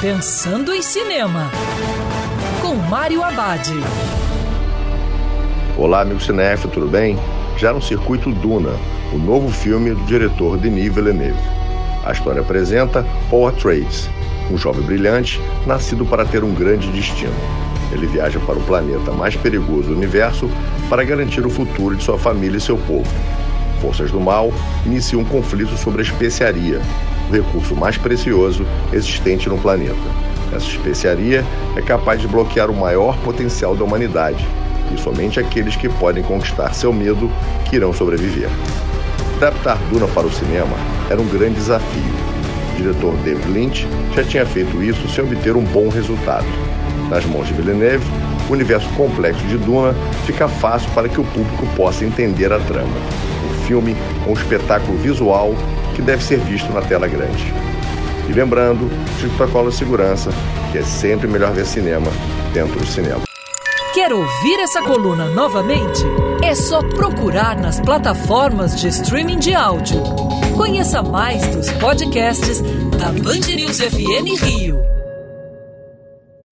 Pensando em Cinema, com Mário Abad. Olá, amigo cinéfilo, tudo bem? Já no circuito Duna, o novo filme do diretor Denis Villeneuve. A história apresenta Paul Atreides, um jovem brilhante nascido para ter um grande destino. Ele viaja para o planeta mais perigoso do universo para garantir o futuro de sua família e seu povo. Forças do mal iniciam um conflito sobre a especiaria, o recurso mais precioso existente no planeta. Essa especiaria é capaz de bloquear o maior potencial da humanidade, e somente aqueles que podem conquistar seu medo que irão sobreviver. Adaptar Duna para o cinema era um grande desafio. O diretor David Lynch já tinha feito isso sem obter um bom resultado. Nas mãos de Villeneuve, o universo complexo de Duna fica fácil para que o público possa entender a trama. O filme é um espetáculo visual que deve ser visto na tela grande. E lembrando, de protocolo de segurança, que é sempre melhor ver cinema dentro do cinema. Quer ouvir essa coluna novamente? É só procurar nas plataformas de streaming de áudio. Conheça mais dos podcasts da Band News FM Rio.